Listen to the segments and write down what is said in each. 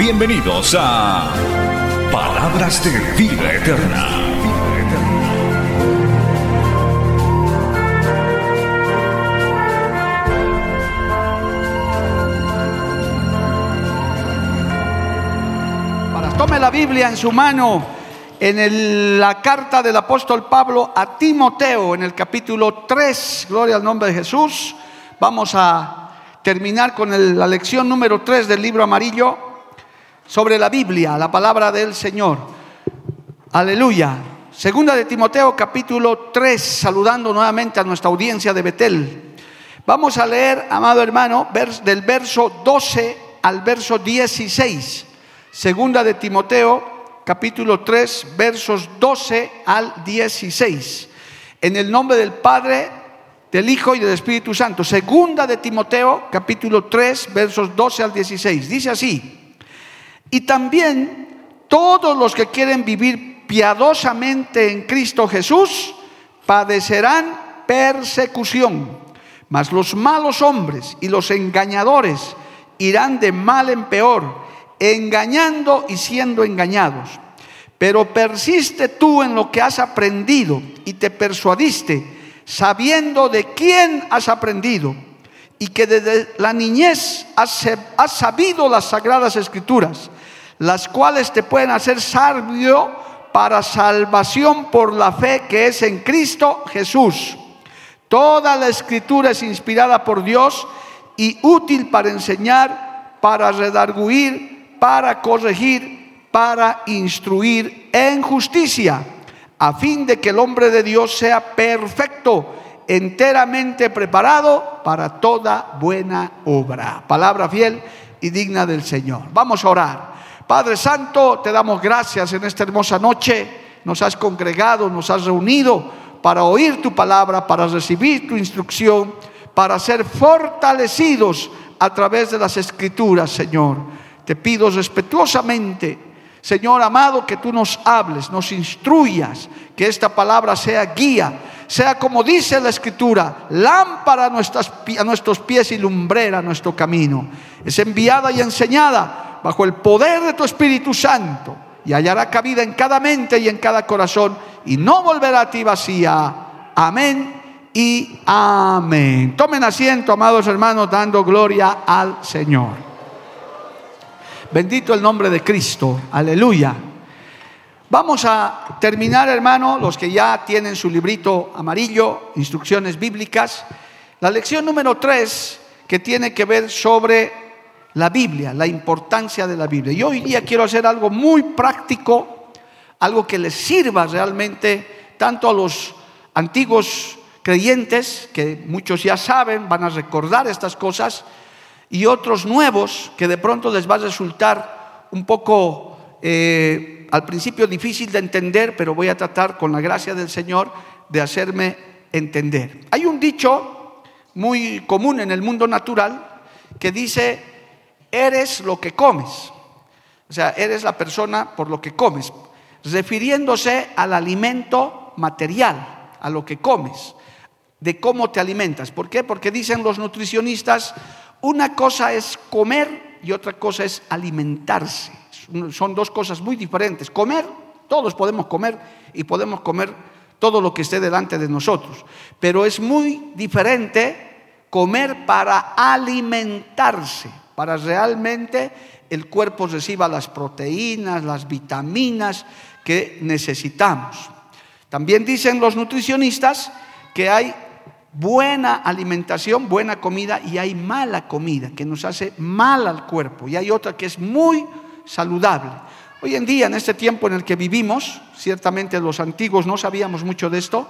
Bienvenidos a Palabras de Vida Eterna. Tome la Biblia en su mano en la carta del apóstol Pablo a Timoteo en el capítulo 3. Gloria al nombre de Jesús. Vamos a terminar con la lección número 3 del libro amarillo sobre la Biblia, la palabra del Señor. Aleluya. Segunda de Timoteo capítulo 3, saludando nuevamente a nuestra audiencia de Betel. Vamos a leer, amado hermano, del verso 12 al verso 16. Segunda de Timoteo, capítulo 3, versos 12 al 16. En el nombre del Padre, del Hijo y del Espíritu Santo. Segunda de Timoteo, capítulo 3, versos 12 al 16. Dice así, y también todos los que quieren vivir piadosamente en Cristo Jesús padecerán persecución, mas los malos hombres y los engañadores irán de mal en peor engañando y siendo engañados. Pero persiste tú en lo que has aprendido y te persuadiste, sabiendo de quién has aprendido y que desde la niñez has, sabido las sagradas escrituras, las cuales te pueden hacer sabio para salvación por la fe que es en Cristo Jesús. Toda la escritura es inspirada por Dios y útil para enseñar, para redarguir, para corregir, para instruir en justicia, a fin de que el hombre de Dios sea perfecto, enteramente preparado para toda buena obra. Palabra fiel y digna del Señor. Vamos a orar. Padre Santo, te damos gracias en esta hermosa noche. Nos has congregado, nos has reunido para oír tu palabra, para recibir tu instrucción, para ser fortalecidos a través de las escrituras, Señor. Te pido respetuosamente, Señor amado, que tú nos hables, nos instruyas, que esta palabra sea guía, sea como dice la Escritura, lámpara a, nuestros pies y lumbrera a nuestro camino. Es enviada y enseñada bajo el poder de tu Espíritu Santo y hallará cabida en cada mente y en cada corazón y no volverá a ti vacía. Amén y amén. Tomen asiento, amados hermanos, dando gloria al Señor. Bendito el nombre de Cristo. Aleluya. Vamos a terminar, hermano, los que ya tienen su librito amarillo, instrucciones bíblicas. La lección número tres, que tiene que ver sobre la Biblia, la importancia de la Biblia. Y hoy día quiero hacer algo muy práctico, algo que les sirva realmente tanto a los antiguos creyentes, que muchos ya saben, van a recordar estas cosas, y otros nuevos que de pronto les va a resultar un poco eh, al principio difícil de entender, pero voy a tratar con la gracia del Señor de hacerme entender. Hay un dicho muy común en el mundo natural que dice, eres lo que comes. O sea, eres la persona por lo que comes, refiriéndose al alimento material, a lo que comes, de cómo te alimentas. ¿Por qué? Porque dicen los nutricionistas, una cosa es comer y otra cosa es alimentarse. Son dos cosas muy diferentes. Comer, todos podemos comer y podemos comer todo lo que esté delante de nosotros. Pero es muy diferente comer para alimentarse, para realmente el cuerpo reciba las proteínas, las vitaminas que necesitamos. También dicen los nutricionistas que hay buena alimentación, buena comida y hay mala comida que nos hace mal al cuerpo y hay otra que es muy saludable. Hoy en día, en este tiempo en el que vivimos, ciertamente los antiguos no sabíamos mucho de esto,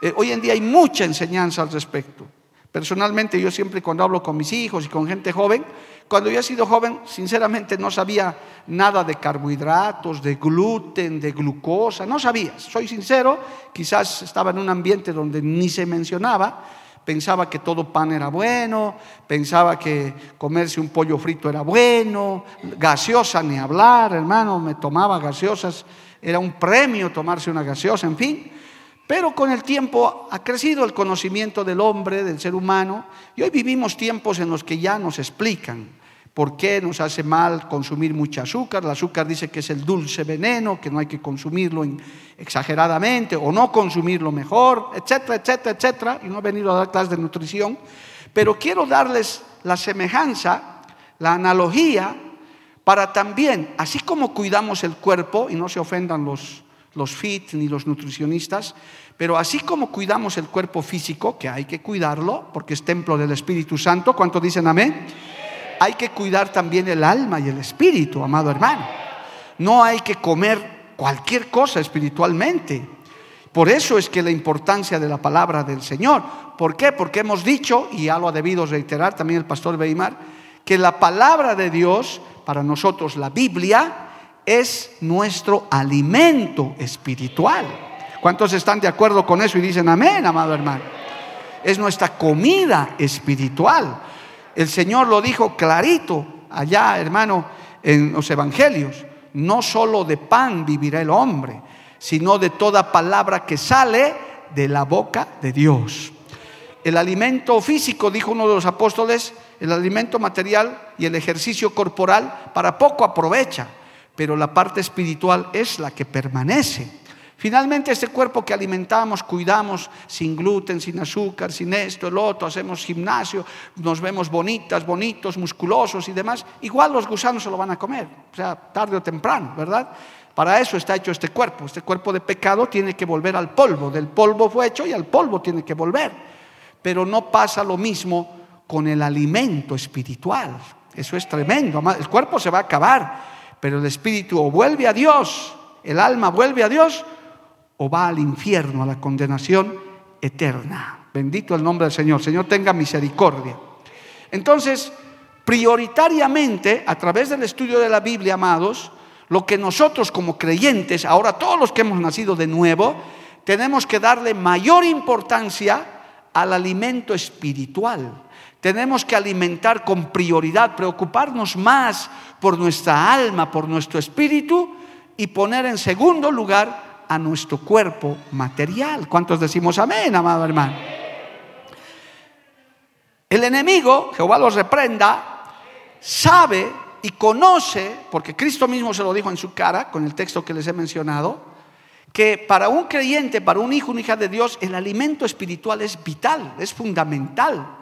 eh, hoy en día hay mucha enseñanza al respecto. Personalmente yo siempre cuando hablo con mis hijos y con gente joven, cuando yo he sido joven, sinceramente no sabía nada de carbohidratos, de gluten, de glucosa, no sabía. Soy sincero, quizás estaba en un ambiente donde ni se mencionaba, pensaba que todo pan era bueno, pensaba que comerse un pollo frito era bueno, gaseosa ni hablar, hermano, me tomaba gaseosas, era un premio tomarse una gaseosa, en fin. Pero con el tiempo ha crecido el conocimiento del hombre, del ser humano, y hoy vivimos tiempos en los que ya nos explican por qué nos hace mal consumir mucho azúcar. El azúcar dice que es el dulce veneno, que no hay que consumirlo exageradamente o no consumirlo mejor, etcétera, etcétera, etcétera. Y no he venido a dar clases de nutrición, pero quiero darles la semejanza, la analogía, para también, así como cuidamos el cuerpo, y no se ofendan los los fit ni los nutricionistas, pero así como cuidamos el cuerpo físico, que hay que cuidarlo, porque es templo del Espíritu Santo, ¿cuántos dicen amén? Hay que cuidar también el alma y el espíritu, amado hermano. No hay que comer cualquier cosa espiritualmente. Por eso es que la importancia de la palabra del Señor. ¿Por qué? Porque hemos dicho, y ya lo ha debido reiterar también el pastor Beimar, que la palabra de Dios, para nosotros la Biblia, es nuestro alimento espiritual. ¿Cuántos están de acuerdo con eso y dicen amén, amado hermano? Es nuestra comida espiritual. El Señor lo dijo clarito allá, hermano, en los evangelios. No solo de pan vivirá el hombre, sino de toda palabra que sale de la boca de Dios. El alimento físico, dijo uno de los apóstoles, el alimento material y el ejercicio corporal para poco aprovecha pero la parte espiritual es la que permanece. Finalmente, este cuerpo que alimentamos, cuidamos sin gluten, sin azúcar, sin esto, el otro, hacemos gimnasio, nos vemos bonitas, bonitos, musculosos y demás, igual los gusanos se lo van a comer, o sea, tarde o temprano, ¿verdad? Para eso está hecho este cuerpo. Este cuerpo de pecado tiene que volver al polvo. Del polvo fue hecho y al polvo tiene que volver. Pero no pasa lo mismo con el alimento espiritual. Eso es tremendo. El cuerpo se va a acabar pero el espíritu o vuelve a Dios, el alma vuelve a Dios, o va al infierno, a la condenación eterna. Bendito el nombre del Señor. Señor, tenga misericordia. Entonces, prioritariamente, a través del estudio de la Biblia, amados, lo que nosotros como creyentes, ahora todos los que hemos nacido de nuevo, tenemos que darle mayor importancia al alimento espiritual. Tenemos que alimentar con prioridad, preocuparnos más por nuestra alma, por nuestro espíritu y poner en segundo lugar a nuestro cuerpo material. ¿Cuántos decimos amén, amado hermano? El enemigo, Jehová los reprenda, sabe y conoce, porque Cristo mismo se lo dijo en su cara con el texto que les he mencionado, que para un creyente, para un hijo, una hija de Dios, el alimento espiritual es vital, es fundamental.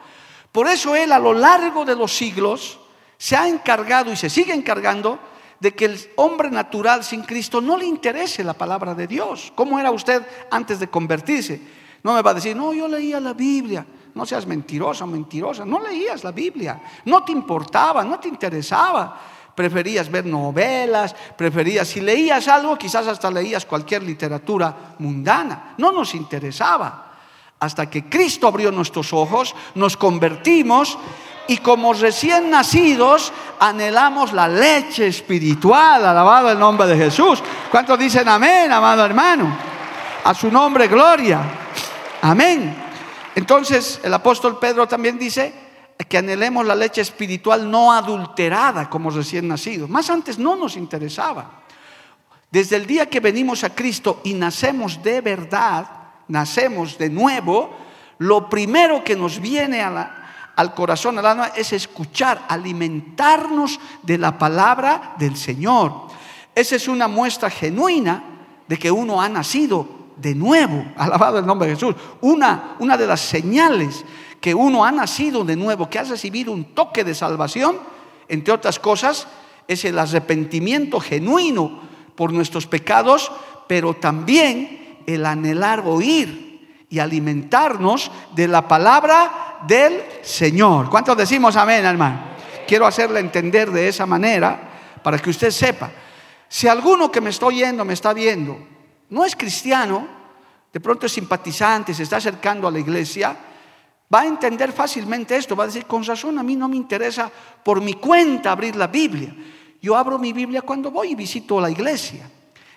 Por eso Él a lo largo de los siglos se ha encargado y se sigue encargando de que el hombre natural sin Cristo no le interese la palabra de Dios. ¿Cómo era usted antes de convertirse? No me va a decir, no, yo leía la Biblia. No seas mentirosa, mentirosa. No leías la Biblia. No te importaba, no te interesaba. Preferías ver novelas, preferías, si leías algo, quizás hasta leías cualquier literatura mundana. No nos interesaba hasta que Cristo abrió nuestros ojos, nos convertimos y como recién nacidos anhelamos la leche espiritual, alabado el nombre de Jesús. ¿Cuántos dicen amén, amado hermano? A su nombre, gloria. Amén. Entonces el apóstol Pedro también dice que anhelemos la leche espiritual no adulterada como recién nacidos. Más antes no nos interesaba. Desde el día que venimos a Cristo y nacemos de verdad, nacemos de nuevo, lo primero que nos viene al corazón, al alma, es escuchar, alimentarnos de la palabra del Señor. Esa es una muestra genuina de que uno ha nacido de nuevo, alabado el nombre de Jesús. Una, una de las señales que uno ha nacido de nuevo, que ha recibido un toque de salvación, entre otras cosas, es el arrepentimiento genuino por nuestros pecados, pero también el anhelar oír y alimentarnos de la palabra del Señor. ¿Cuántos decimos amén, hermano? Quiero hacerle entender de esa manera para que usted sepa. Si alguno que me está oyendo, me está viendo, no es cristiano, de pronto es simpatizante, se está acercando a la iglesia, va a entender fácilmente esto, va a decir, con razón a mí no me interesa por mi cuenta abrir la Biblia. Yo abro mi Biblia cuando voy y visito la iglesia.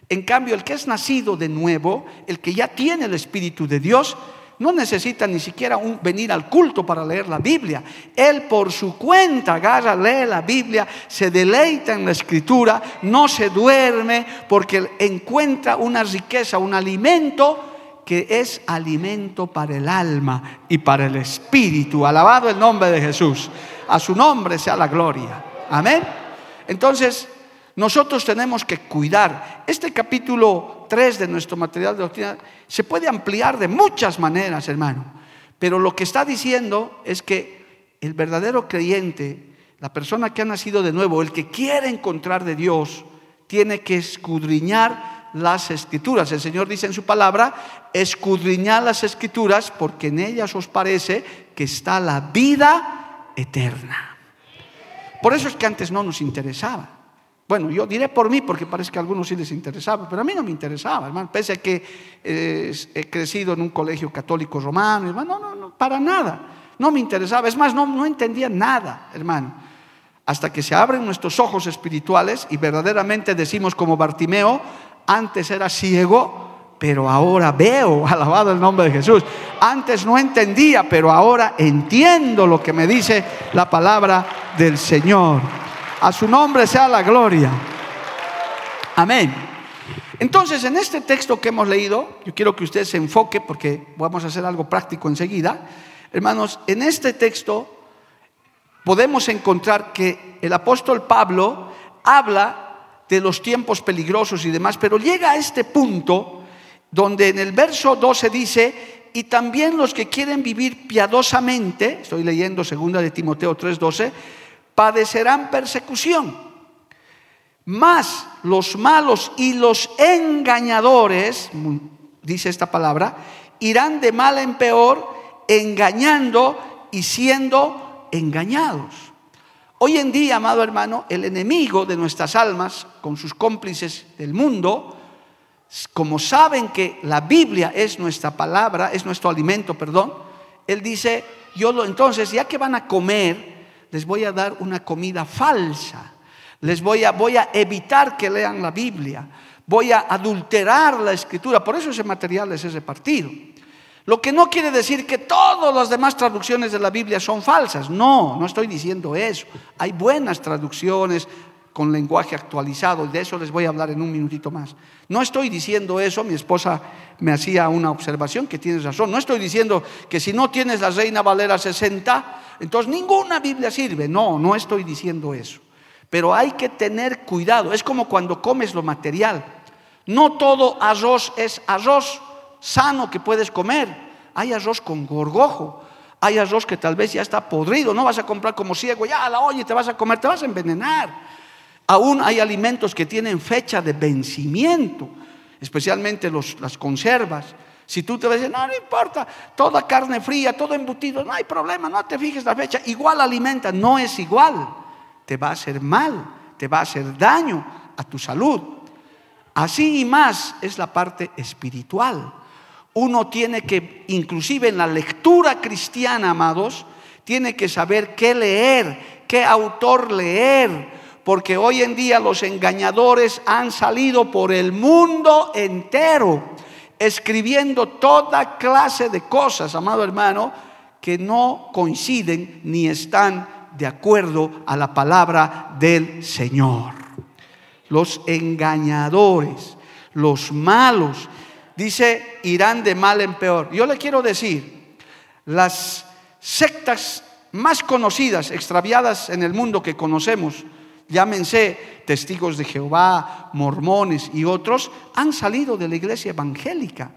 En cambio, el que es nacido de nuevo, el que ya tiene el Espíritu de Dios, no necesita ni siquiera venir al culto para leer la Biblia. Él por su cuenta agarra, lee la Biblia, se deleita en la escritura, no se duerme porque encuentra una riqueza, un alimento que es alimento para el alma y para el espíritu. Alabado el nombre de Jesús. A su nombre sea la gloria. Amén. Entonces, nosotros tenemos que cuidar. Este capítulo 3 de nuestro material de doctrina se puede ampliar de muchas maneras, hermano. Pero lo que está diciendo es que el verdadero creyente, la persona que ha nacido de nuevo, el que quiere encontrar de Dios, tiene que escudriñar las escrituras. El Señor dice en su palabra, escudriñar las escrituras porque en ellas os parece que está la vida eterna. Por eso es que antes no nos interesaba. Bueno, yo diré por mí porque parece que a algunos sí les interesaba, pero a mí no me interesaba, hermano. Pese a que he crecido en un colegio católico romano, hermano, no, no, no, para nada. No me interesaba. Es más, no, no entendía nada, hermano. Hasta que se abren nuestros ojos espirituales y verdaderamente decimos como Bartimeo, antes era ciego, pero ahora veo, alabado el nombre de Jesús. Antes no entendía, pero ahora entiendo lo que me dice la palabra del Señor. A su nombre sea la gloria. Amén. Entonces, en este texto que hemos leído, yo quiero que usted se enfoque porque vamos a hacer algo práctico enseguida. Hermanos, en este texto podemos encontrar que el apóstol Pablo habla de los tiempos peligrosos y demás, pero llega a este punto donde en el verso 12 dice, y también los que quieren vivir piadosamente, estoy leyendo segunda de Timoteo 3:12, padecerán persecución. Más los malos y los engañadores, dice esta palabra, irán de mal en peor, engañando y siendo engañados. Hoy en día, amado hermano, el enemigo de nuestras almas, con sus cómplices del mundo, como saben que la Biblia es nuestra palabra, es nuestro alimento, perdón, él dice, yo lo, entonces, ya que van a comer, les voy a dar una comida falsa. Les voy a, voy a evitar que lean la Biblia. Voy a adulterar la escritura. Por eso ese material es ese partido. Lo que no quiere decir que todas las demás traducciones de la Biblia son falsas. No, no estoy diciendo eso. Hay buenas traducciones, con lenguaje actualizado, y de eso les voy a hablar en un minutito más. No estoy diciendo eso, mi esposa me hacía una observación que tienes razón, no estoy diciendo que si no tienes la Reina Valera 60, entonces ninguna Biblia sirve, no, no estoy diciendo eso. Pero hay que tener cuidado, es como cuando comes lo material. No todo arroz es arroz sano que puedes comer, hay arroz con gorgojo. Hay arroz que tal vez ya está podrido, no vas a comprar como ciego, ya la olla y te vas a comer, te vas a envenenar. Aún hay alimentos que tienen fecha de vencimiento, especialmente los, las conservas. Si tú te vas a decir, no, no importa, toda carne fría, todo embutido, no hay problema, no te fijes la fecha, igual alimenta, no es igual, te va a hacer mal, te va a hacer daño a tu salud. Así y más es la parte espiritual. Uno tiene que, inclusive en la lectura cristiana, amados, tiene que saber qué leer, qué autor leer, porque hoy en día los engañadores han salido por el mundo entero escribiendo toda clase de cosas, amado hermano, que no coinciden ni están de acuerdo a la palabra del Señor. Los engañadores, los malos, dice, irán de mal en peor. Yo le quiero decir, las sectas más conocidas, extraviadas en el mundo que conocemos, llámense testigos de Jehová, mormones y otros, han salido de la iglesia evangélica.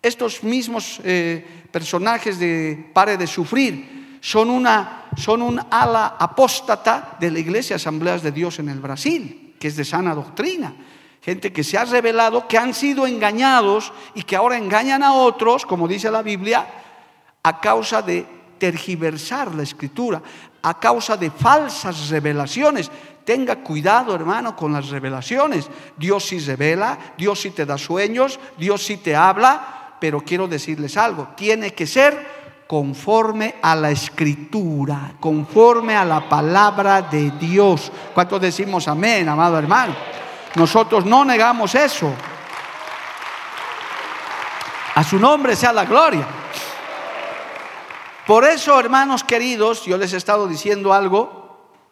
Estos mismos eh, personajes de Pare de Sufrir son, una, son un ala apóstata de la iglesia Asambleas de Dios en el Brasil, que es de sana doctrina. Gente que se ha revelado, que han sido engañados y que ahora engañan a otros, como dice la Biblia, a causa de tergiversar la escritura, a causa de falsas revelaciones. Tenga cuidado, hermano, con las revelaciones. Dios sí revela, Dios sí te da sueños, Dios sí te habla, pero quiero decirles algo, tiene que ser conforme a la escritura, conforme a la palabra de Dios. ¿Cuántos decimos amén, amado hermano? Nosotros no negamos eso. A su nombre sea la gloria. Por eso, hermanos queridos, yo les he estado diciendo algo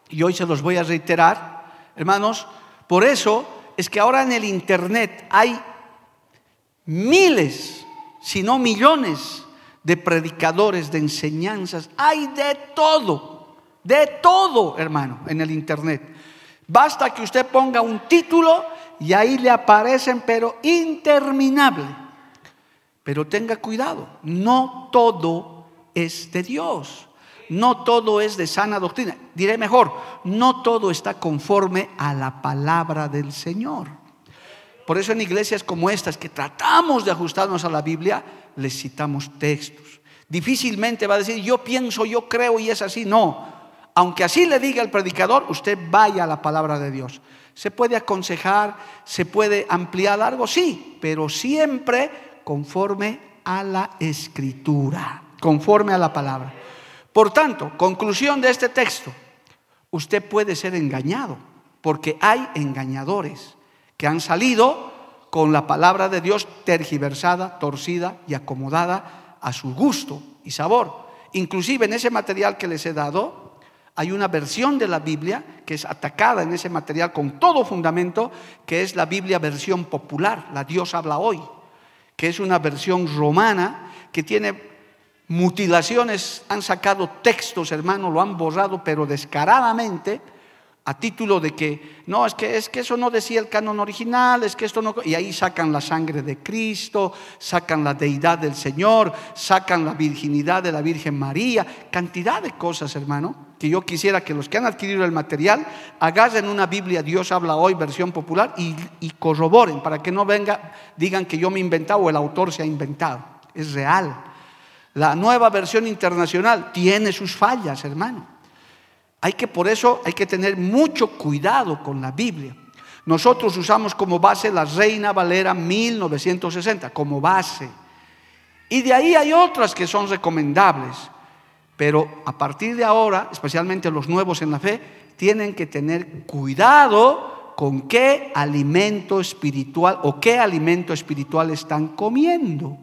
y hoy se los voy a reiterar. Hermanos, por eso es que ahora en el Internet hay miles, si no millones, de predicadores, de enseñanzas. Hay de todo, de todo, hermano, en el Internet. Basta que usted ponga un título y ahí le aparecen, pero interminable. Pero tenga cuidado, no todo es de Dios. No todo es de sana doctrina. Diré mejor, no todo está conforme a la palabra del Señor. Por eso en iglesias como estas, que tratamos de ajustarnos a la Biblia, les citamos textos. Difícilmente va a decir, yo pienso, yo creo y es así. No, aunque así le diga el predicador, usted vaya a la palabra de Dios. Se puede aconsejar, se puede ampliar algo, sí, pero siempre conforme a la escritura, conforme a la palabra. Por tanto, conclusión de este texto, usted puede ser engañado, porque hay engañadores que han salido con la palabra de Dios tergiversada, torcida y acomodada a su gusto y sabor. Inclusive en ese material que les he dado, hay una versión de la Biblia que es atacada en ese material con todo fundamento, que es la Biblia versión popular, la Dios habla hoy, que es una versión romana que tiene mutilaciones, han sacado textos, hermano, lo han borrado, pero descaradamente a título de que no, es que es que eso no decía el canon original, es que esto no y ahí sacan la sangre de Cristo, sacan la deidad del Señor, sacan la virginidad de la Virgen María, cantidad de cosas, hermano, que yo quisiera que los que han adquirido el material agarren una Biblia Dios habla hoy versión popular y, y corroboren para que no venga digan que yo me he inventado o el autor se ha inventado, es real. La nueva versión internacional tiene sus fallas, hermano. Hay que por eso hay que tener mucho cuidado con la Biblia. Nosotros usamos como base la Reina Valera 1960 como base. Y de ahí hay otras que son recomendables. Pero a partir de ahora, especialmente los nuevos en la fe, tienen que tener cuidado con qué alimento espiritual o qué alimento espiritual están comiendo.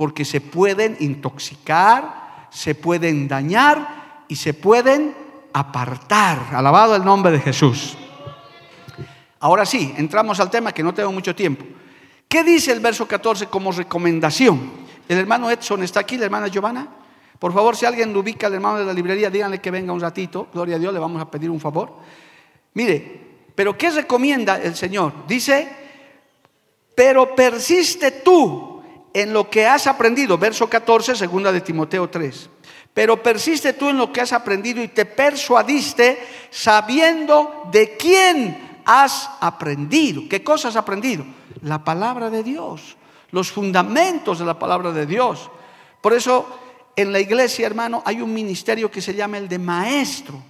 Porque se pueden intoxicar, se pueden dañar y se pueden apartar. Alabado el nombre de Jesús. Ahora sí, entramos al tema que no tengo mucho tiempo. ¿Qué dice el verso 14 como recomendación? El hermano Edson está aquí, la hermana Giovanna. Por favor, si alguien lo ubica al hermano de la librería, díganle que venga un ratito. Gloria a Dios, le vamos a pedir un favor. Mire, pero ¿qué recomienda el Señor? Dice, pero persiste tú en lo que has aprendido. Verso 14, segunda de Timoteo 3. Pero persiste tú en lo que has aprendido y te persuadiste sabiendo de quién has aprendido. ¿Qué cosas has aprendido? La palabra de Dios, los fundamentos de la palabra de Dios. Por eso en la iglesia, hermano, hay un ministerio que se llama el de maestro,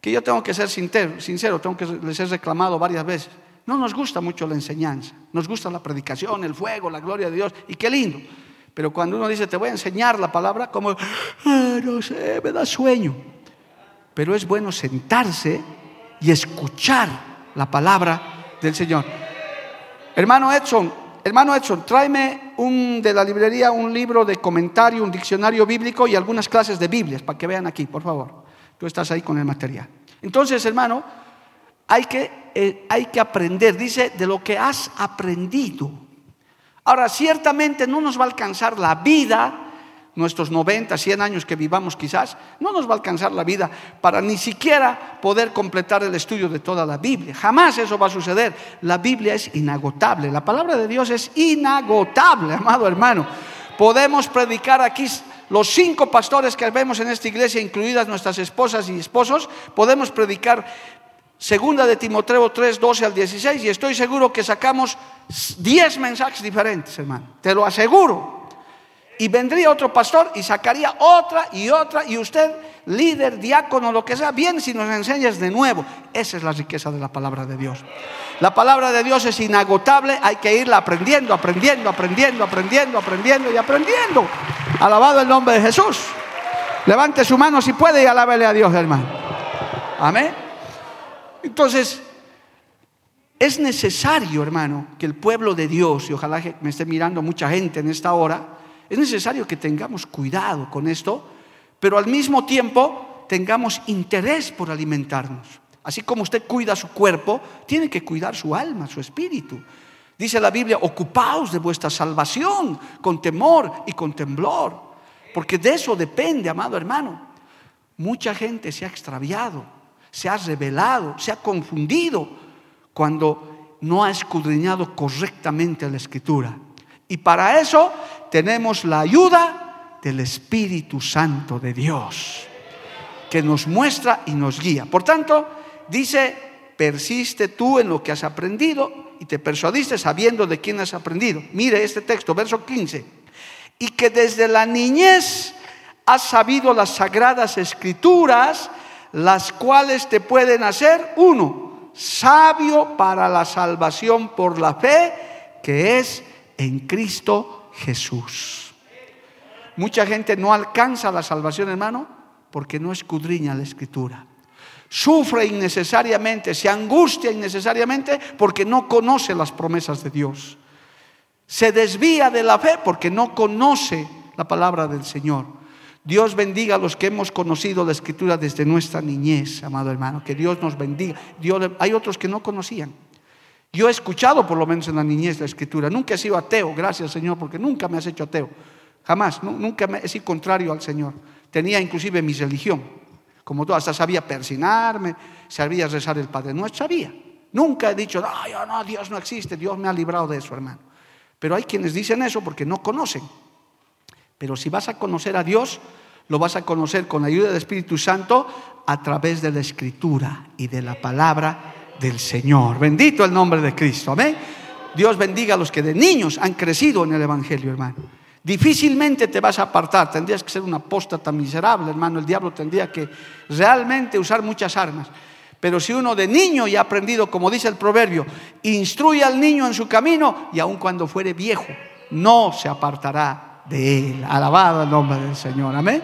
que yo tengo que ser sincero, tengo que les he reclamado varias veces. No nos gusta mucho la enseñanza, nos gusta la predicación, el fuego, la gloria de Dios, y qué lindo. Pero cuando uno dice, te voy a enseñar la palabra, como, ah, no sé, me da sueño. Pero es bueno sentarse y escuchar la palabra del Señor. Hermano Edson, hermano Edson, tráeme un, de la librería un libro de comentario, un diccionario bíblico y algunas clases de Biblias para que vean aquí, por favor. Tú estás ahí con el material. Entonces, hermano, hay que, eh, hay que aprender, dice, de lo que has aprendido. Ahora, ciertamente no nos va a alcanzar la vida, nuestros 90, 100 años que vivamos quizás, no nos va a alcanzar la vida para ni siquiera poder completar el estudio de toda la Biblia. Jamás eso va a suceder. La Biblia es inagotable, la palabra de Dios es inagotable, amado hermano. Podemos predicar aquí los cinco pastores que vemos en esta iglesia, incluidas nuestras esposas y esposos, podemos predicar Segunda de Timoteo 3, 12 al 16, y estoy seguro que sacamos 10 mensajes diferentes, hermano. Te lo aseguro. Y vendría otro pastor y sacaría otra y otra, y usted, líder, diácono, lo que sea, bien si nos enseñas de nuevo. Esa es la riqueza de la palabra de Dios. La palabra de Dios es inagotable, hay que irla aprendiendo, aprendiendo, aprendiendo, aprendiendo, aprendiendo y aprendiendo. Alabado el nombre de Jesús. Levante su mano si puede y alábele a Dios, hermano. Amén. Entonces, es necesario, hermano, que el pueblo de Dios, y ojalá me esté mirando mucha gente en esta hora, es necesario que tengamos cuidado con esto, pero al mismo tiempo tengamos interés por alimentarnos. Así como usted cuida su cuerpo, tiene que cuidar su alma, su espíritu. Dice la Biblia, ocupaos de vuestra salvación con temor y con temblor, porque de eso depende, amado hermano. Mucha gente se ha extraviado, se ha revelado, se ha confundido cuando no ha escudriñado correctamente la escritura. Y para eso tenemos la ayuda del Espíritu Santo de Dios, que nos muestra y nos guía. Por tanto, dice, persiste tú en lo que has aprendido y te persuadiste sabiendo de quién has aprendido. Mire este texto, verso 15. Y que desde la niñez has sabido las sagradas escrituras, las cuales te pueden hacer, uno, sabio para la salvación por la fe, que es en Cristo Jesús. Mucha gente no alcanza la salvación, hermano, porque no escudriña la escritura. Sufre innecesariamente, se angustia innecesariamente porque no conoce las promesas de Dios. Se desvía de la fe porque no conoce la palabra del Señor. Dios bendiga a los que hemos conocido la escritura desde nuestra niñez, amado hermano. Que Dios nos bendiga. Dios, hay otros que no conocían. Yo he escuchado por lo menos en la niñez la escritura. Nunca he sido ateo, gracias Señor, porque nunca me has hecho ateo. Jamás, nunca he sido contrario al Señor. Tenía inclusive mi religión. Como tú, hasta sabía persinarme, sabía rezar el Padre Nuestro, sabía. Nunca he dicho, no, no, Dios no existe, Dios me ha librado de eso, hermano. Pero hay quienes dicen eso porque no conocen. Pero si vas a conocer a Dios, lo vas a conocer con la ayuda del Espíritu Santo a través de la escritura y de la palabra del Señor. Bendito el nombre de Cristo. Amén. Dios bendiga a los que de niños han crecido en el Evangelio, hermano. Difícilmente te vas a apartar, tendrías que ser una apóstata miserable, hermano. El diablo tendría que realmente usar muchas armas. Pero si uno de niño ya ha aprendido, como dice el proverbio, instruye al niño en su camino y aun cuando fuere viejo, no se apartará de él. Alabado el nombre del Señor. Amén.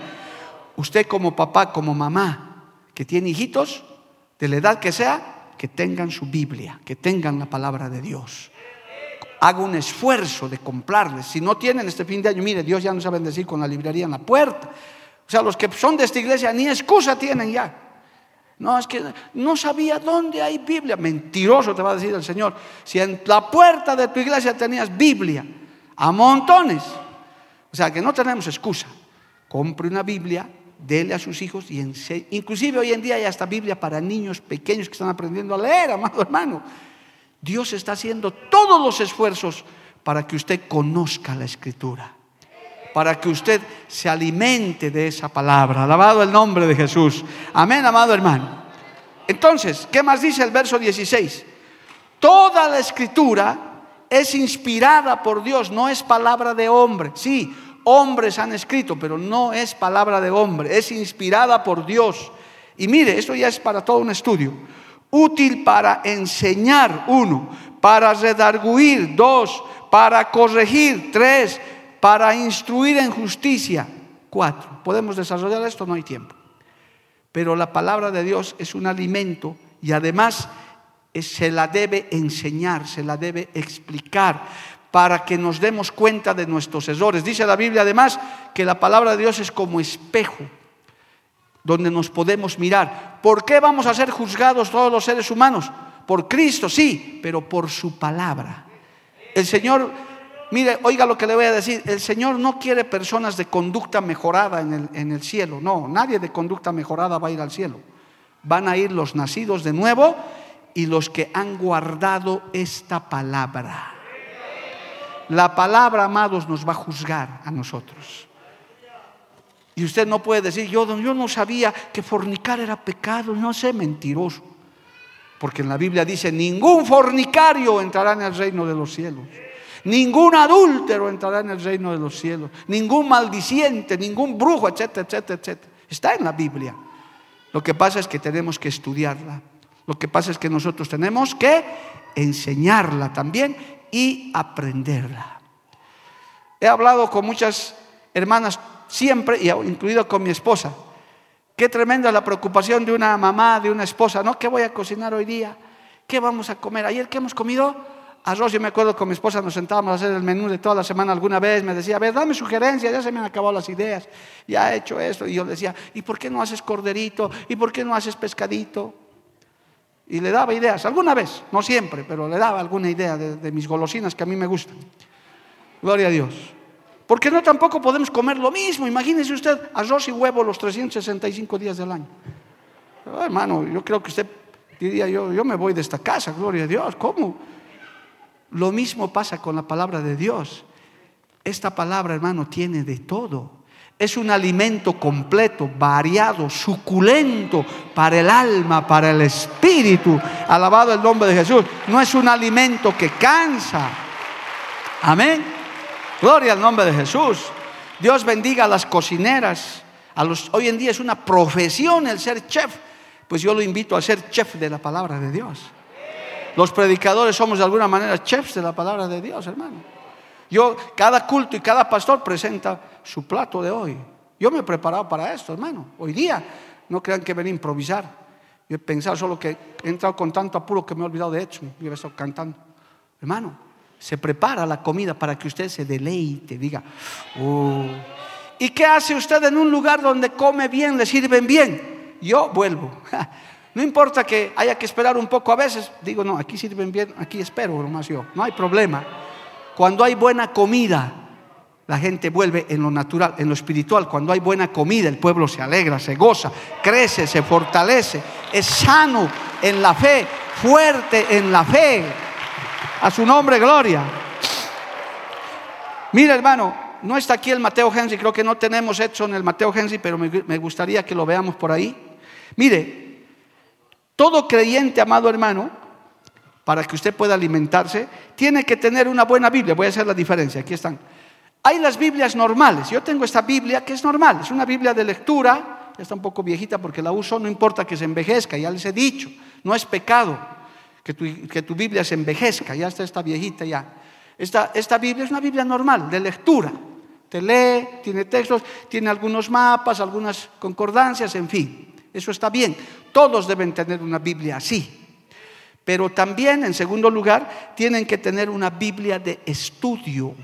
Usted como papá, como mamá, que tiene hijitos, de la edad que sea, que tengan su Biblia, que tengan la palabra de Dios. Haga un esfuerzo de comprarles. Si no tienen este fin de año, mire, Dios ya nos va a con la librería en la puerta. O sea, los que son de esta iglesia ni excusa tienen ya. No, es que no sabía dónde hay Biblia. Mentiroso te va a decir el Señor. Si en la puerta de tu iglesia tenías Biblia, a montones. O sea, que no tenemos excusa. Compre una Biblia, dele a sus hijos y inclusive hoy en día hay hasta Biblia para niños pequeños que están aprendiendo a leer, amado hermano. Dios está haciendo todos los esfuerzos para que usted conozca la escritura, para que usted se alimente de esa palabra. Alabado el nombre de Jesús. Amén, amado hermano. Entonces, ¿qué más dice el verso 16? Toda la escritura es inspirada por Dios, no es palabra de hombre. Sí, hombres han escrito, pero no es palabra de hombre, es inspirada por Dios. Y mire, esto ya es para todo un estudio. Útil para enseñar, uno, para redarguir, dos, para corregir, tres, para instruir en justicia, cuatro. ¿Podemos desarrollar esto? No hay tiempo. Pero la palabra de Dios es un alimento y además se la debe enseñar, se la debe explicar para que nos demos cuenta de nuestros errores. Dice la Biblia además que la palabra de Dios es como espejo donde nos podemos mirar. ¿Por qué vamos a ser juzgados todos los seres humanos? Por Cristo, sí, pero por su palabra. El Señor, mire, oiga lo que le voy a decir, el Señor no quiere personas de conducta mejorada en el, en el cielo, no, nadie de conducta mejorada va a ir al cielo. Van a ir los nacidos de nuevo y los que han guardado esta palabra. La palabra, amados, nos va a juzgar a nosotros. Y usted no puede decir, yo, no sabía que fornicar era pecado, no sé, mentiroso. Porque en la Biblia dice, ningún fornicario entrará en el reino de los cielos. Ningún adúltero entrará en el reino de los cielos. Ningún maldiciente, ningún brujo, etcétera, etcétera, etcétera. Está en la Biblia. Lo que pasa es que tenemos que estudiarla. Lo que pasa es que nosotros tenemos que enseñarla también y aprenderla. He hablado con muchas hermanas siempre, y incluido con mi esposa. Qué tremenda la preocupación de una mamá, de una esposa, ¿no? ¿Qué voy a cocinar hoy día? ¿Qué vamos a comer? Ayer, ¿qué hemos comido? Arroz, yo me acuerdo con mi esposa nos sentábamos a hacer el menú de toda la semana alguna vez, me decía, a ver, dame sugerencias, ya se me han acabado las ideas, ya he hecho esto. Y yo decía, ¿y por qué no haces corderito? ¿Y por qué no haces pescadito? Y le daba ideas, alguna vez, no siempre, pero le daba alguna idea de, mis golosinas que a mí me gustan. Gloria a Dios. Porque no tampoco podemos comer lo mismo. Imagínese usted arroz y huevo los 365 días del año. hermano, yo creo que usted diría, yo, yo me voy de esta casa, gloria a Dios. ¿Cómo? Lo mismo pasa con la palabra de Dios. Esta palabra, hermano, tiene de todo. Es un alimento completo, variado, suculento para el alma, para el espíritu. Alabado el nombre de Jesús. No es un alimento que cansa. Amén. Gloria al nombre de Jesús. Dios bendiga a las cocineras. A los, hoy en día es una profesión el ser chef. Pues yo lo invito a ser chef de la palabra de Dios. Los predicadores somos de alguna manera chefs de la palabra de Dios, hermano. Yo, cada culto y cada pastor presenta su plato de hoy. Yo me he preparado para esto, hermano. Hoy día, no crean que venir a improvisar. Yo he pensado solo que he entrado con tanto apuro que me he olvidado de Edson. Yo he estado cantando. Hermano, se prepara la comida para que usted se deleite, diga, oh". ¿y qué hace usted en un lugar donde come bien, le sirven bien? Yo vuelvo. No importa que haya que esperar un poco a veces, digo, no, aquí sirven bien, aquí espero nomás yo, no hay problema. Cuando hay buena comida, la gente vuelve en lo natural, en lo espiritual. Cuando hay buena comida, el pueblo se alegra, se goza, crece, se fortalece, es sano en la fe, fuerte en la fe. A su nombre, gloria. Mira, hermano, no está aquí el Mateo Henry, creo que no tenemos hecho en el Mateo Henry, pero me gustaría que lo veamos por ahí. Mire, todo creyente, amado hermano, para que usted pueda alimentarse, tiene que tener una buena Biblia. Voy a hacer la diferencia, aquí están. Hay las Biblias normales. Yo tengo esta Biblia que es normal, es una Biblia de lectura, ya está un poco viejita porque la uso, no importa que se envejezca, ya les he dicho, no es pecado que tu, Biblia se envejezca, ya está esta viejita ya. Esta, esta Biblia es una Biblia normal, de lectura. Te lee, tiene textos, tiene algunos mapas, algunas concordancias, en fin. Eso está bien. Todos deben tener una Biblia así. Pero también, en segundo lugar, tienen que tener una Biblia de estudio,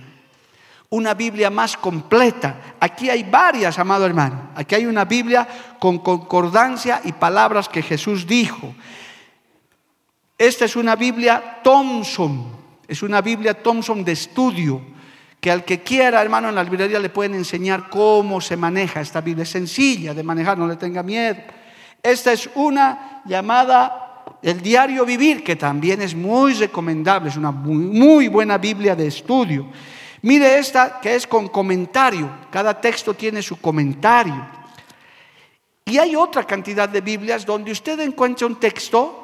una Biblia más completa. Aquí hay varias, amado hermano. Aquí hay una Biblia con concordancia y palabras que Jesús dijo. Esta es una Biblia Thompson, es una Biblia Thompson de estudio, que al que quiera, hermano, en la librería le pueden enseñar cómo se maneja esta Biblia. Es sencilla de manejar, no le tenga miedo. Esta es una llamada el diario vivir, que también es muy recomendable, es una muy buena Biblia de estudio. Mire esta que es con comentario, cada texto tiene su comentario. Y hay otra cantidad de Biblias donde usted encuentra un texto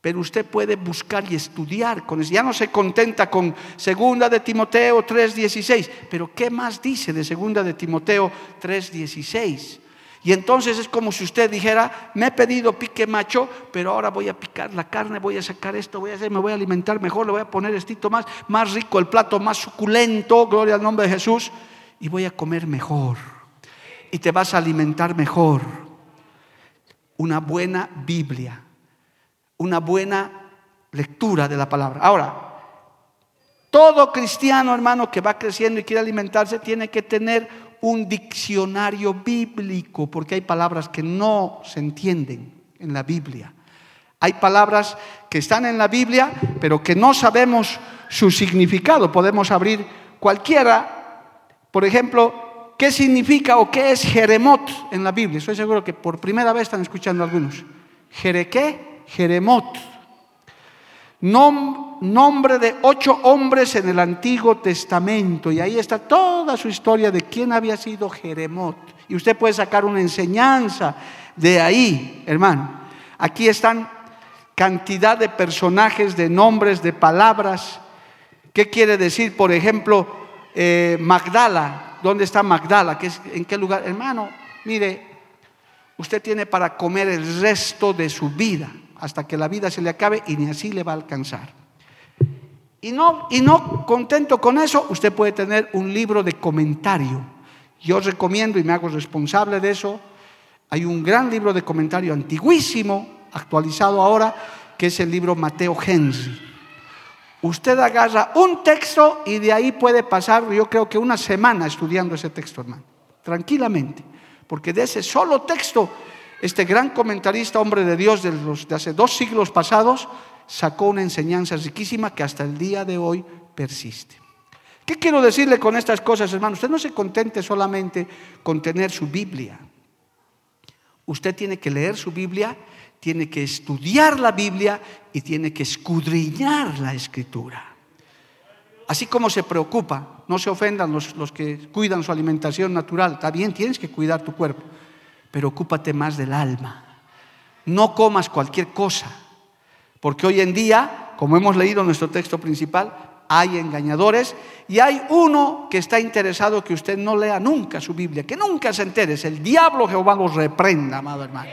pero usted puede buscar y estudiar con eso. Ya no se contenta con segunda de Timoteo 3:16, pero ¿qué más dice de segunda de Timoteo 3:16? Y entonces es como si usted dijera, me he pedido pique macho, pero ahora voy a picar la carne, voy a sacar esto, voy a hacer, me voy a alimentar mejor, le voy a poner estito más, más rico, el plato más suculento, gloria al nombre de Jesús, y voy a comer mejor. Y te vas a alimentar mejor. Una buena Biblia una buena lectura de la palabra. Ahora, todo cristiano, hermano, que va creciendo y quiere alimentarse, tiene que tener un diccionario bíblico, porque hay palabras que no se entienden en la Biblia. Hay palabras que están en la Biblia, pero que no sabemos su significado. Podemos abrir cualquiera, por ejemplo, ¿qué significa o qué es Jeremot en la Biblia? Estoy seguro que por primera vez están escuchando algunos. ¿Jere Jeremot, nombre de ocho hombres en el Antiguo Testamento. Y ahí está toda su historia de quién había sido Jeremot. Y usted puede sacar una enseñanza de ahí, hermano. Aquí están cantidad de personajes, de nombres, de palabras. ¿Qué quiere decir, por ejemplo, eh, Magdala? ¿Dónde está Magdala? ¿En qué lugar? Hermano, mire, usted tiene para comer el resto de su vida hasta que la vida se le acabe y ni así le va a alcanzar. Y no, y no contento con eso, usted puede tener un libro de comentario Yo recomiendo y me hago responsable de eso. Hay un gran libro de comentario antiguísimo, actualizado ahora, que es el libro Mateo Henry. Usted agarra un texto y de ahí puede pasar, yo creo que una semana estudiando ese texto, hermano, tranquilamente, porque de ese solo texto, este gran comentarista, hombre de Dios de, los, de hace dos siglos pasados, sacó una enseñanza riquísima que hasta el día de hoy persiste. ¿Qué quiero decirle con estas cosas, hermano? Usted no se contente solamente con tener su Biblia. Usted tiene que leer su Biblia, tiene que estudiar la Biblia y tiene que escudriñar la escritura. Así como se preocupa, no se ofendan los, los que cuidan su alimentación natural, está bien, tienes que cuidar tu cuerpo, pero ocúpate más del alma. No comas cualquier cosa, porque hoy en día, como hemos leído en nuestro texto principal, hay engañadores y hay uno que está interesado que usted no lea nunca su Biblia, que nunca se entere. el diablo Jehová los reprenda, amado hermano.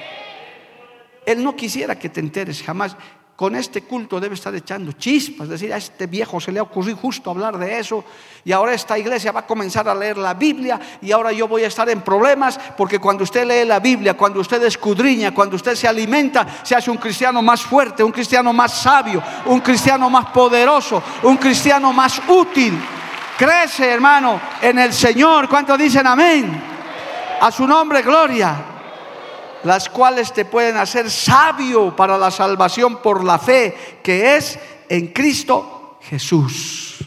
Él no quisiera que te enteres jamás con este culto debe estar echando chispas, decir, a este viejo se le ha ocurrido justo hablar de eso y ahora esta iglesia va a comenzar a leer la Biblia y ahora yo voy a estar en problemas porque cuando usted lee la Biblia, cuando usted escudriña, cuando usted se alimenta, se hace un cristiano más fuerte, un cristiano más sabio, un cristiano más poderoso, un cristiano más útil. Crece, hermano, en el Señor. ¿Cuántos dicen amén? A su nombre, gloria las cuales te pueden hacer sabio para la salvación por la fe que es en Cristo Jesús.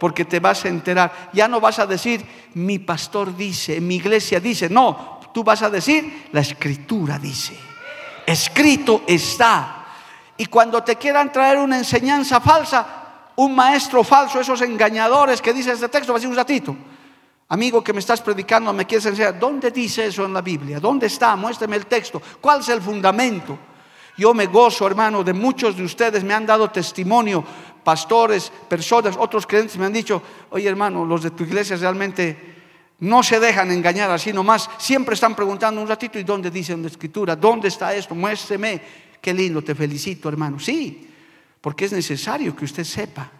Porque te vas a enterar, ya no vas a decir, mi pastor dice, mi iglesia dice, no, tú vas a decir, la escritura dice, escrito está. Y cuando te quieran traer una enseñanza falsa, un maestro falso, esos engañadores que dice este texto, va a decir un ratito, Amigo que me estás predicando, me quieres enseñar, ¿dónde dice eso en la Biblia? ¿Dónde está? Muéstrame el texto. ¿Cuál es el fundamento? Yo me gozo, hermano, de muchos de ustedes me han dado testimonio, pastores, personas, otros creyentes me han dicho, oye hermano, los de tu iglesia realmente no se dejan engañar así nomás, siempre están preguntando un ratito, ¿y dónde dice en la escritura? ¿Dónde está esto? Muéstreme. Qué lindo, te felicito, hermano. Sí, porque es necesario que usted sepa.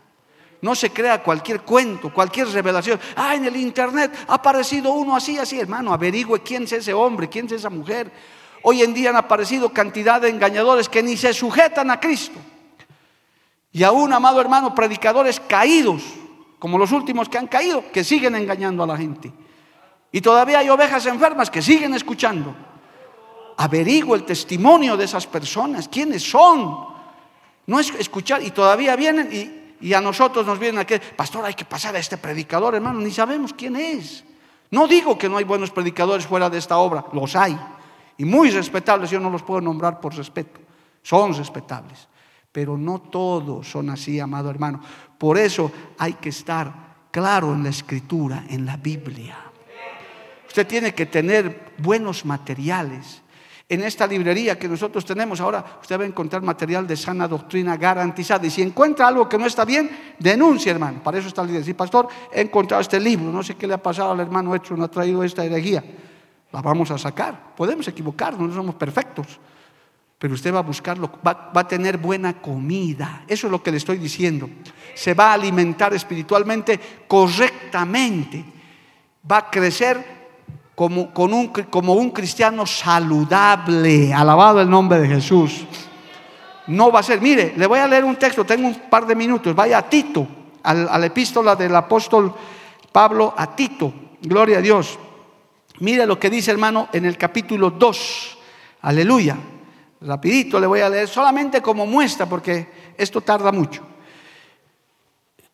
No se crea cualquier cuento, cualquier revelación. Ah, en el internet ha aparecido uno así, así, hermano. Averigüe quién es ese hombre, quién es esa mujer. Hoy en día han aparecido cantidad de engañadores que ni se sujetan a Cristo. Y aún, amado hermano, predicadores caídos, como los últimos que han caído, que siguen engañando a la gente. Y todavía hay ovejas enfermas que siguen escuchando. Averigüe el testimonio de esas personas, quiénes son. No es escuchar, y todavía vienen y y a nosotros nos vienen aquí, pastor, hay que pasar a este predicador, hermano, ni sabemos quién es. No digo que no hay buenos predicadores fuera de esta obra, los hay. Y muy respetables, yo no los puedo nombrar por respeto, son respetables. Pero no todos son así, amado hermano. Por eso hay que estar claro en la escritura, en la Biblia. Usted tiene que tener buenos materiales en esta librería que nosotros tenemos ahora, usted va a encontrar material de sana doctrina garantizada. Y si encuentra algo que no está bien, denuncia, hermano. Para eso está el líder. Si, pastor, he encontrado este libro, no sé qué le ha pasado al hermano hecho, no ha traído esta herejía. La vamos a sacar. Podemos equivocarnos, no somos perfectos. Pero usted va a buscarlo, va, va a tener buena comida. Eso es lo que le estoy diciendo. Se va a alimentar espiritualmente correctamente. Va a crecer como, un, como un cristiano saludable. Alabado el nombre de Jesús. No va a ser, mire, le voy a leer un texto, tengo un par de minutos, vaya a Tito, a la epístola del apóstol Pablo a Tito, gloria a Dios. Mire lo que dice hermano en el capítulo 2, aleluya. Rapidito le voy a leer, solamente como muestra, porque esto tarda mucho.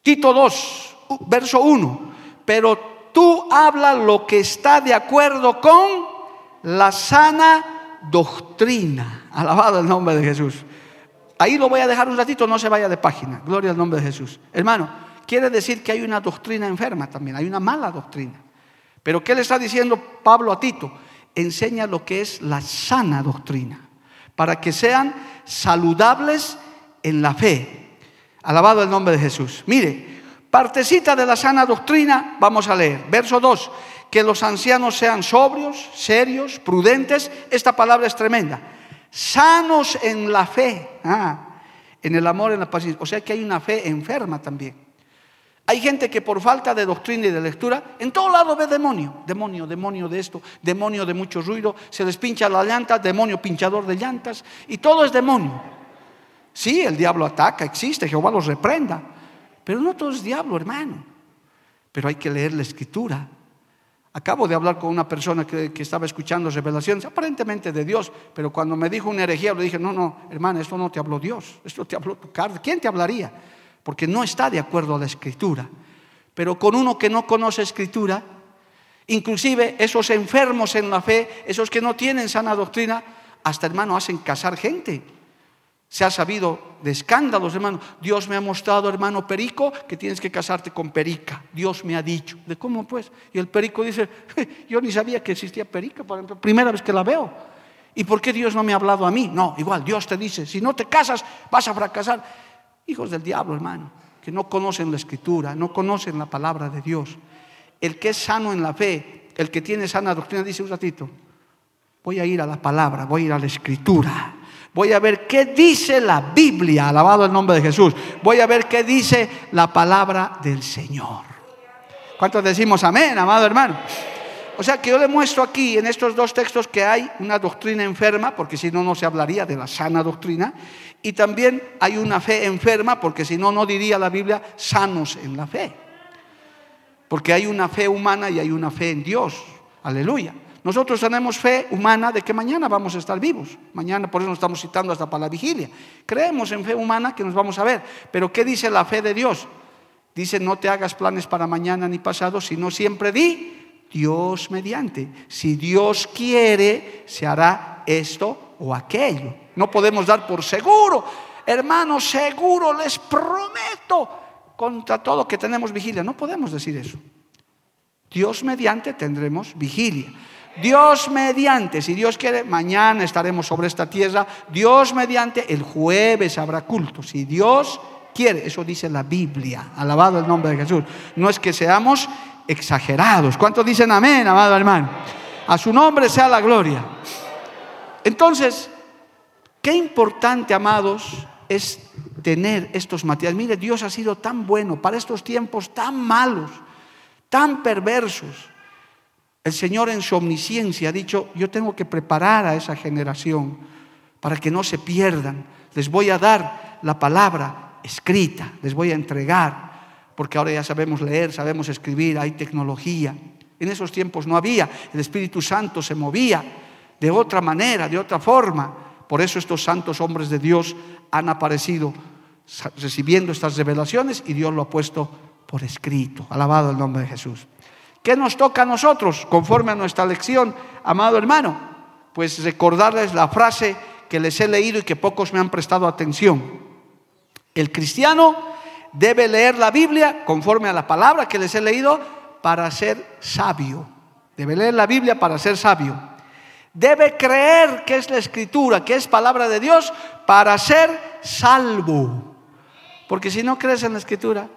Tito 2, verso 1, pero tú hablas lo que está de acuerdo con la sana doctrina. Alabado el nombre de Jesús. Ahí lo voy a dejar un ratito, no se vaya de página. Gloria al nombre de Jesús. Hermano, quiere decir que hay una doctrina enferma también, hay una mala doctrina. Pero ¿qué le está diciendo Pablo a Tito? Enseña lo que es la sana doctrina, para que sean saludables en la fe. Alabado el nombre de Jesús. Mire, Partecita de la sana doctrina, vamos a leer. Verso 2, que los ancianos sean sobrios, serios, prudentes. Esta palabra es tremenda. Sanos en la fe, ah, en el amor, en la paciencia. O sea que hay una fe enferma también. Hay gente que por falta de doctrina y de lectura, en todo lado ve demonio, demonio, demonio de esto, demonio de mucho ruido, se les pincha la llanta, demonio pinchador de llantas, y todo es demonio. Sí, el diablo ataca, existe, Jehová los reprenda, pero no todo es diablo, hermano. Pero hay que leer la escritura. Acabo de hablar con una persona que, estaba escuchando revelaciones, aparentemente de Dios, pero cuando me dijo una herejía, le dije, no, no, hermano, esto no te habló Dios, esto te habló tu carne. ¿Quién te hablaría? porque no está de acuerdo a la escritura. Pero con uno que no conoce escritura, inclusive esos enfermos en la fe, esos que no tienen sana doctrina, hasta hermano hacen casar gente. Se ha sabido de escándalos, hermano. Dios me ha mostrado, hermano Perico, que tienes que casarte con Perica. Dios me ha dicho. ¿De cómo pues? Y el Perico dice, yo ni sabía que existía Perica, por ejemplo, primera vez que la veo. ¿Y por qué Dios no me ha hablado a mí? No, igual Dios te dice, si no te casas, vas a fracasar. Hijos del diablo, hermano, que no conocen la escritura, no conocen la palabra de Dios. El que es sano en la fe, el que tiene sana doctrina, dice un ratito, voy a ir a la palabra, voy a ir a la escritura. Voy a ver qué dice la Biblia, alabado el nombre de Jesús. Voy a ver qué dice la palabra del Señor. ¿Cuántos decimos amén, amado hermano? O sea que yo le muestro aquí en estos dos textos que hay una doctrina enferma, porque si no, no se hablaría de la sana doctrina, y también hay una fe enferma, porque si no, no diría la Biblia sanos en la fe. Porque hay una fe humana y hay una fe en Dios. Aleluya. Nosotros tenemos fe humana de que mañana vamos a estar vivos. Mañana, por eso nos estamos citando hasta para la vigilia. Creemos en fe humana que nos vamos a ver. Pero ¿qué dice la fe de Dios? Dice, no te hagas planes para mañana ni pasado, sino siempre di Dios mediante. Si Dios quiere, se hará esto o aquello. No podemos dar por seguro. Hermanos, seguro, les prometo, contra todo que tenemos vigilia. No podemos decir eso. Dios mediante tendremos vigilia. Dios mediante, si Dios quiere, mañana estaremos sobre esta tierra. Dios mediante, el jueves habrá culto. Si Dios quiere, eso dice la Biblia. Alabado el nombre de Jesús. No es que seamos exagerados. ¿Cuántos dicen amén, amado hermano? A su nombre sea la gloria. Entonces, qué importante, amados, es tener estos materiales. Mire, Dios ha sido tan bueno para estos tiempos tan malos, tan perversos. El Señor en su omnisciencia ha dicho, yo tengo que preparar a esa generación para que no se pierdan. Les voy a dar la palabra escrita, les voy a entregar porque ahora ya sabemos leer, sabemos escribir, hay tecnología. En esos tiempos no había, el Espíritu Santo se movía de otra manera, de otra forma. Por eso estos santos hombres de Dios han aparecido recibiendo estas revelaciones y Dios lo ha puesto por escrito. Alabado el nombre de Jesús. ¿Qué nos toca a nosotros conforme a nuestra lección, amado hermano? Pues recordarles la frase que les he leído y que pocos me han prestado atención. El cristiano debe leer la Biblia conforme a la palabra que les he leído para ser sabio. Debe leer la Biblia para ser sabio. Debe creer que es la escritura, que es palabra de Dios para ser salvo. Porque si no crees en la escritura,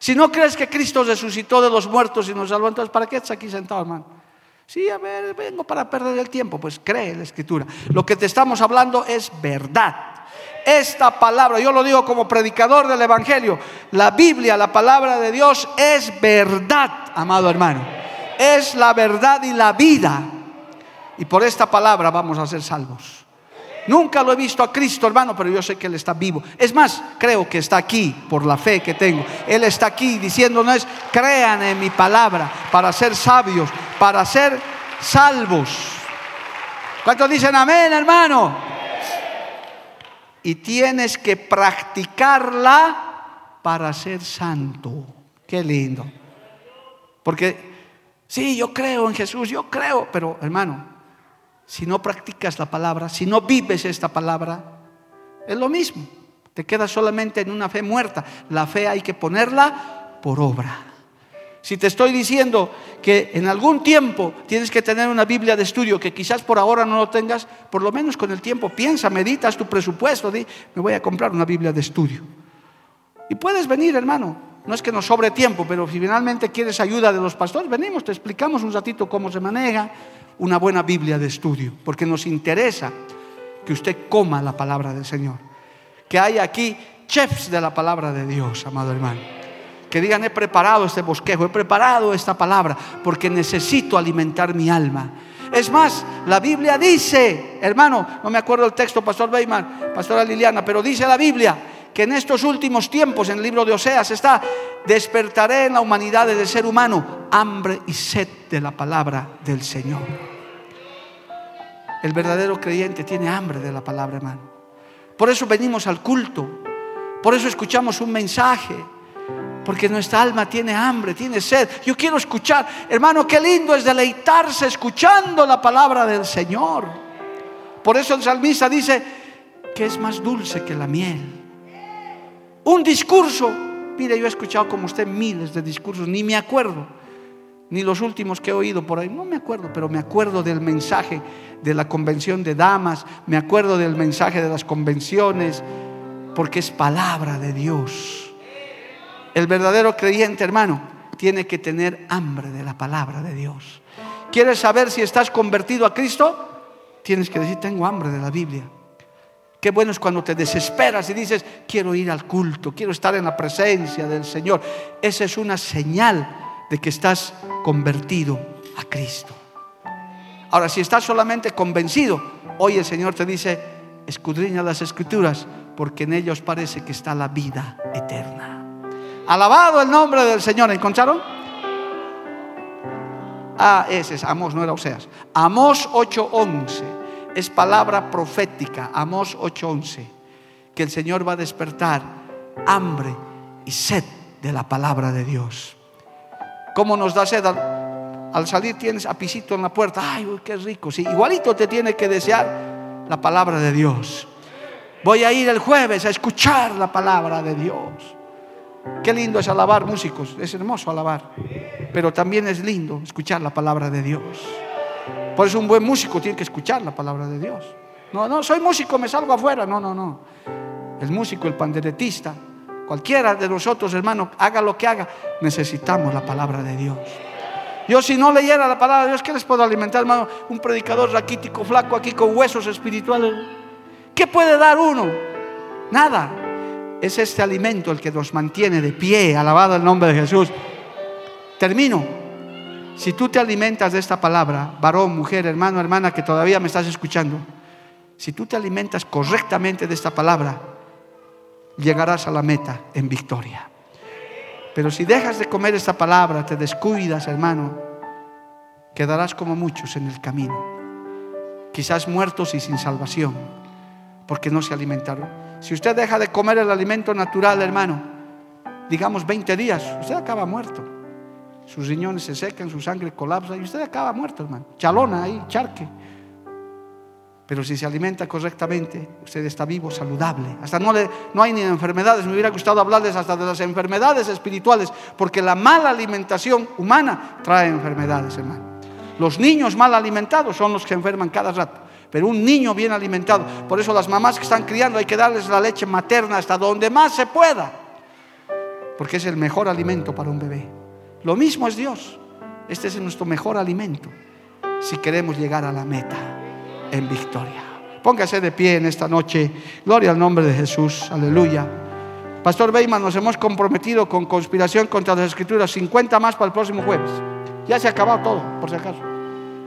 si no crees que Cristo resucitó de los muertos y nos salvó, entonces ¿para qué estás aquí sentado, hermano? Sí, a ver, vengo para perder el tiempo. Pues cree la escritura. Lo que te estamos hablando es verdad esta palabra, yo lo digo como predicador del Evangelio, la Biblia, la palabra de Dios es verdad, amado hermano. Es la verdad y la vida. Y por esta palabra vamos a ser salvos. Nunca lo he visto a Cristo, hermano, pero yo sé que Él está vivo. Es más, creo que está aquí por la fe que tengo. Él está aquí diciéndonos, crean en mi palabra para ser sabios, para ser salvos. ¿Cuántos dicen amén, hermano? y tienes que practicarla para ser santo. Qué lindo. Porque, sí, yo creo en Jesús, yo creo, pero hermano, si no practicas la palabra, si no vives esta palabra, es lo mismo. Te quedas solamente en una fe muerta. La fe hay que ponerla por obra. Si te estoy diciendo que en algún tiempo tienes que tener una Biblia de estudio, que quizás por ahora no lo tengas, por lo menos con el tiempo piensa, meditas tu presupuesto, di, me voy a comprar una Biblia de estudio. Y puedes venir, hermano. No es que nos sobre tiempo, pero si finalmente quieres ayuda de los pastores, venimos, te explicamos un ratito cómo se maneja una buena Biblia de estudio, porque nos interesa que usted coma la palabra del Señor. Que haya aquí chefs de la palabra de Dios, amado hermano Que digan, he preparado este bosquejo, he preparado esta palabra, porque necesito alimentar mi alma. Es más, la Biblia dice, hermano, no me acuerdo el texto, Pastor Weimar, Pastora Liliana, pero dice la Biblia que en estos últimos tiempos, en el libro de Oseas está, despertaré en la humanidad del ser humano hambre y sed de la palabra del Señor. El verdadero creyente tiene hambre de la palabra, hermano. Por eso venimos al culto, por eso escuchamos un mensaje, porque nuestra alma tiene hambre, tiene sed. Yo quiero escuchar, hermano, qué lindo es deleitarse escuchando la palabra del Señor. Por eso el salmista dice que es más dulce que la miel. Un discurso, mire, yo he escuchado como usted miles de discursos, ni me acuerdo, ni los últimos que he oído por ahí, no me acuerdo, pero me acuerdo del mensaje de la convención de damas, me acuerdo del mensaje de las convenciones, porque es palabra de Dios. El verdadero creyente, hermano, tiene que tener hambre de la palabra de Dios. ¿Quieres saber si estás convertido a Cristo? Tienes que decir, tengo hambre de la Biblia. Qué bueno es cuando te desesperas y dices, quiero ir al culto, quiero estar en la presencia del Señor. Esa es una señal de que estás convertido a Cristo. Ahora, si estás solamente convencido, hoy el Señor te dice, escudriña las escrituras, porque en ellos parece que está la vida eterna. Alabado el nombre del Señor. ¿Encontraron? Ah, ese es Amós, no era Oseas. Amós 8:11 es palabra profética. Amós 8:11. Que el Señor va a despertar hambre y sed de la palabra de Dios. ¿Cómo nos da sed? Al, salir tienes apicito en la puerta. Ay, qué rico. Sí, igualito te tiene que desear la palabra de Dios. Voy a ir el jueves a escuchar la palabra de Dios. Qué lindo es alabar músicos, es hermoso alabar, pero también es lindo escuchar la palabra de Dios. Por eso un buen músico tiene que escuchar la palabra de Dios. No, no, soy músico, me salgo afuera. No, no, no. El músico, el panderetista, cualquiera de nosotros, hermano, haga lo que haga, necesitamos la palabra de Dios. Yo si no leyera la palabra de Dios, ¿qué les puedo alimentar, hermano? Un predicador raquítico, flaco aquí con huesos espirituales. ¿Qué puede dar uno? Nada. Es este alimento el que nos mantiene de pie, alabado el nombre de Jesús. Termino. Si tú te alimentas de esta palabra, varón, mujer, hermano, hermana, que todavía me estás escuchando, si tú te alimentas correctamente de esta palabra, llegarás a la meta en victoria. Pero si dejas de comer esta palabra, te descuidas, hermano, quedarás como muchos en el camino, quizás muertos y sin salvación, porque no se alimentaron. Si usted deja de comer el alimento natural, hermano, digamos 20 días, usted acaba muerto. Sus riñones se secan, su sangre colapsa y usted acaba muerto, hermano. Chalona ahí, charque. Pero si se alimenta correctamente, usted está vivo, saludable. Hasta no, le, no hay ni enfermedades. Me hubiera gustado hablarles hasta de las enfermedades espirituales, porque la mala alimentación humana trae enfermedades, hermano. Los niños mal alimentados son los que enferman cada rato. Pero un niño bien alimentado, por eso las mamás que están criando hay que darles la leche materna hasta donde más se pueda, porque es el mejor alimento para un bebé. Lo mismo es Dios. Este es nuestro mejor alimento si queremos llegar a la meta en victoria. Póngase de pie en esta noche. Gloria al nombre de Jesús. Aleluya. Pastor Beyman, nos hemos comprometido con conspiración contra las escrituras 50 más para el próximo jueves. Ya se ha acabado todo, por si acaso.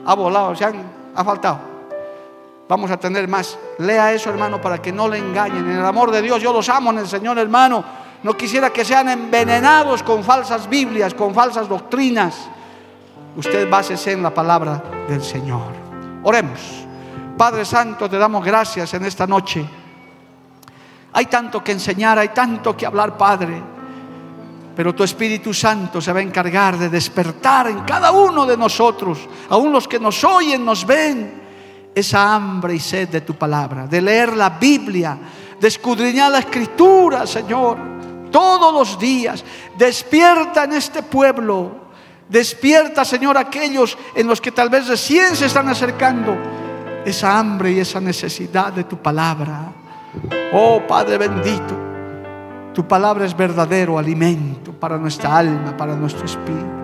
Ha volado, se han, ha faltado. Vamos a tener más. Lea eso, hermano, para que no le engañen. En el amor de Dios, yo los amo en el Señor, hermano. No quisiera que sean envenenados con falsas Biblias, con falsas doctrinas. Usted básese en la palabra del Señor. Oremos. Padre Santo, te damos gracias en esta noche. Hay tanto que enseñar, hay tanto que hablar, Padre. Pero tu Espíritu Santo se va a encargar de despertar en cada uno de nosotros, aún los que nos oyen, nos ven esa hambre y sed de tu palabra, de leer la Biblia, de escudriñar la escritura, Señor, todos los días. Despierta en este pueblo. Despierta, Señor, aquellos en los que tal vez recién se están acercando esa hambre y esa necesidad de tu palabra. Oh Padre bendito, tu palabra es verdadero alimento para nuestra alma, para nuestro espíritu.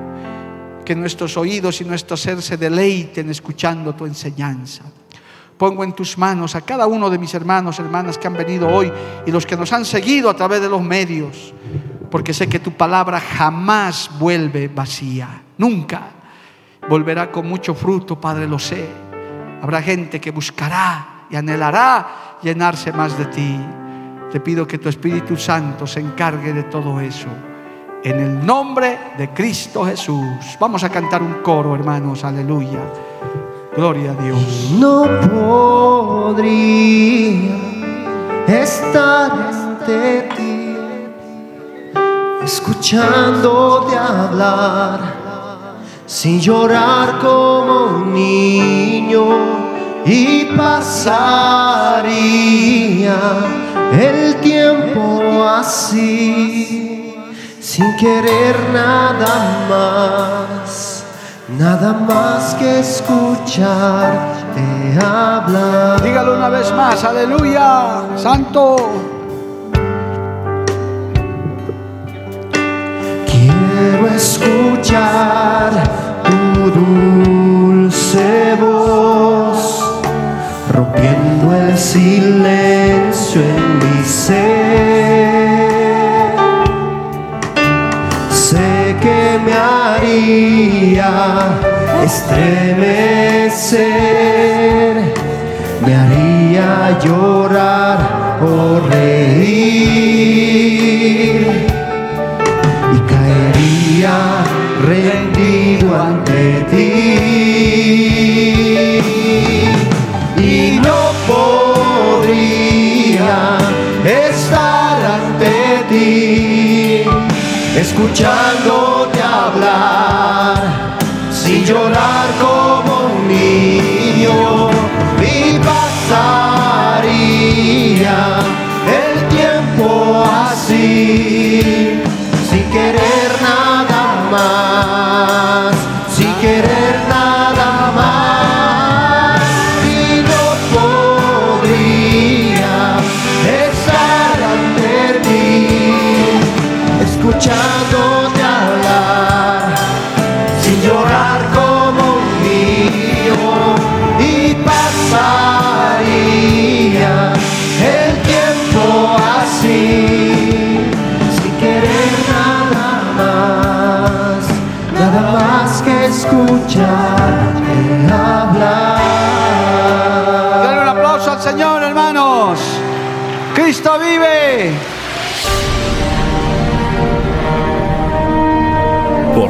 Que nuestros oídos y nuestro ser se deleiten escuchando tu enseñanza. Pongo en tus manos a cada uno de mis hermanos, hermanas que han venido hoy y los que nos han seguido a través de los medios. porque sé que tu palabra jamás vuelve vacía, nunca. Volverá con mucho fruto, Padre, lo sé. Habrá gente que buscará y anhelará llenarse más de ti. Te pido que tu Espíritu Santo se encargue de todo eso. En el nombre de Cristo Jesús. Vamos a cantar un coro, hermanos. Aleluya. Gloria a Dios. No podría estar ante ti, escuchándote hablar, sin llorar como un niño y pasaría el tiempo así, sin querer nada más Nada más que escucharte hablar. Dígalo una vez más, aleluya, santo. Quiero escuchar tu dulce voz, rompiendo el silencio en mi ser. Estremecer, me haría llorar o reír. Y caería rendido ante ti. Y no podría estar ante ti escuchando sin llorar